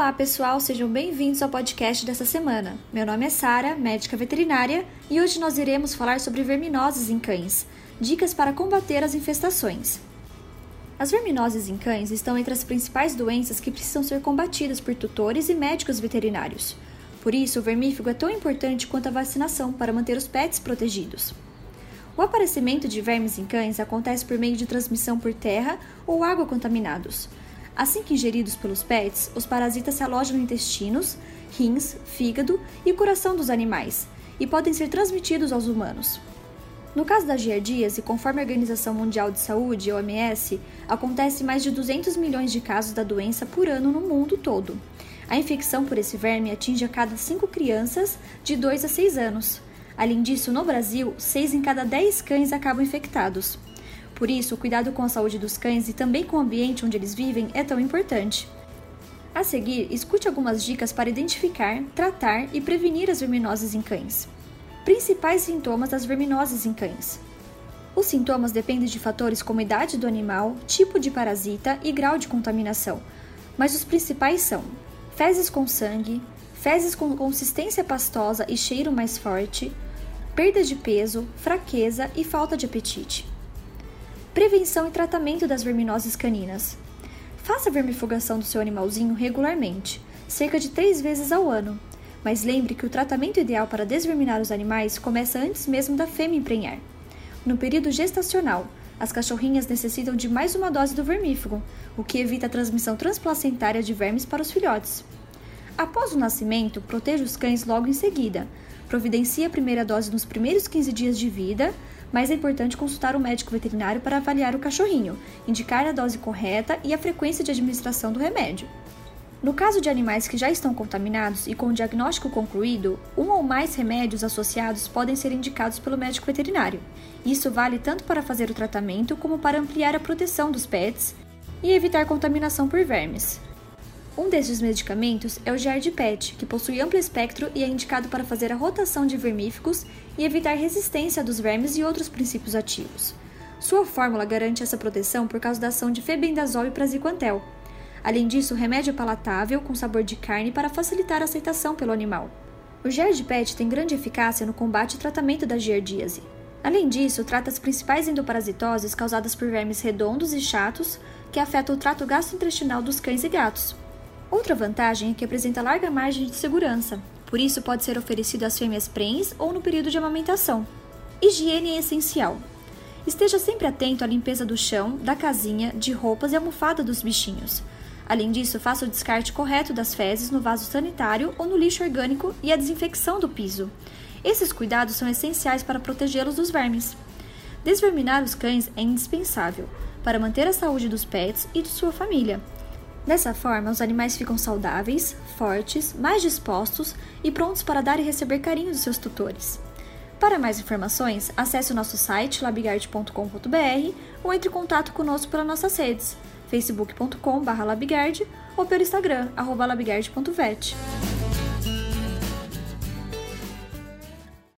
Olá, pessoal, sejam bem-vindos ao podcast dessa semana. Meu nome é Sara, médica veterinária, e hoje nós iremos falar sobre verminoses em cães, dicas para combater as infestações. As verminoses em cães estão entre as principais doenças que precisam ser combatidas por tutores e médicos veterinários. Por isso, o vermífugo é tão importante quanto a vacinação para manter os pets protegidos. O aparecimento de vermes em cães acontece por meio de transmissão por terra ou água contaminados. Assim que ingeridos pelos pets, os parasitas se alojam no intestinos, rins, fígado e coração dos animais e podem ser transmitidos aos humanos. No caso da giardíase, conforme a Organização Mundial de Saúde, OMS, acontece mais de 200 milhões de casos da doença por ano no mundo todo. A infecção por esse verme atinge a cada 5 crianças de 2 a 6 anos. Além disso, no Brasil, 6 em cada 10 cães acabam infectados. Por isso, o cuidado com a saúde dos cães e também com o ambiente onde eles vivem é tão importante. A seguir, escute algumas dicas para identificar, tratar e prevenir as verminoses em cães. Principais sintomas das verminoses em cães. Os sintomas dependem de fatores como idade do animal, tipo de parasita e grau de contaminação, mas os principais são fezes com sangue, fezes com consistência pastosa e cheiro mais forte, perda de peso, fraqueza e falta de apetite. Prevenção e tratamento das verminoses caninas. Faça a vermifugação do seu animalzinho regularmente, cerca de três vezes ao ano. Mas lembre que o tratamento ideal para desverminar os animais começa antes mesmo da fêmea emprenhar. No período gestacional, as cachorrinhas necessitam de mais uma dose do vermífugo, o que evita a transmissão transplacentária de vermes para os filhotes. Após o nascimento, proteja os cães logo em seguida. Providencie a primeira dose nos primeiros 15 dias de vida, mas é importante consultar o médico veterinário para avaliar o cachorrinho, indicar a dose correta e a frequência de administração do remédio. No caso de animais que já estão contaminados e com o diagnóstico concluído, um ou mais remédios associados podem ser indicados pelo médico veterinário. Isso vale tanto para fazer o tratamento como para ampliar a proteção dos pets e evitar contaminação por vermes. Um desses medicamentos é o Giardipet, que possui amplo espectro e é indicado para fazer a rotação de vermífugos e evitar resistência dos vermes e outros princípios ativos. Sua fórmula garante essa proteção por causa da ação de febendazol e praziquantel. Além disso, o remédio é palatável, com sabor de carne para facilitar a aceitação pelo animal. O Giardipet tem grande eficácia no combate e tratamento da giardíase. Além disso, trata as principais endoparasitoses causadas por vermes redondos e chatos que afetam o trato gastrointestinal dos cães e gatos. Outra vantagem é que apresenta larga margem de segurança, por isso pode ser oferecido às fêmeas prens ou no período de amamentação. Higiene é essencial. Esteja sempre atento à limpeza do chão, da casinha, de roupas e almofada dos bichinhos. Além disso, faça o descarte correto das fezes no vaso sanitário ou no lixo orgânico e a desinfecção do piso. Esses cuidados são essenciais para protegê-los dos vermes. Desverminar os cães é indispensável para manter a saúde dos pets e de sua família. Dessa forma, os animais ficam saudáveis, fortes, mais dispostos e prontos para dar e receber carinho dos seus tutores. Para mais informações, acesse o nosso site labigard.com.br ou entre em contato conosco pelas nossas redes facebook.com.br labigard ou pelo Instagram, labigard.vet.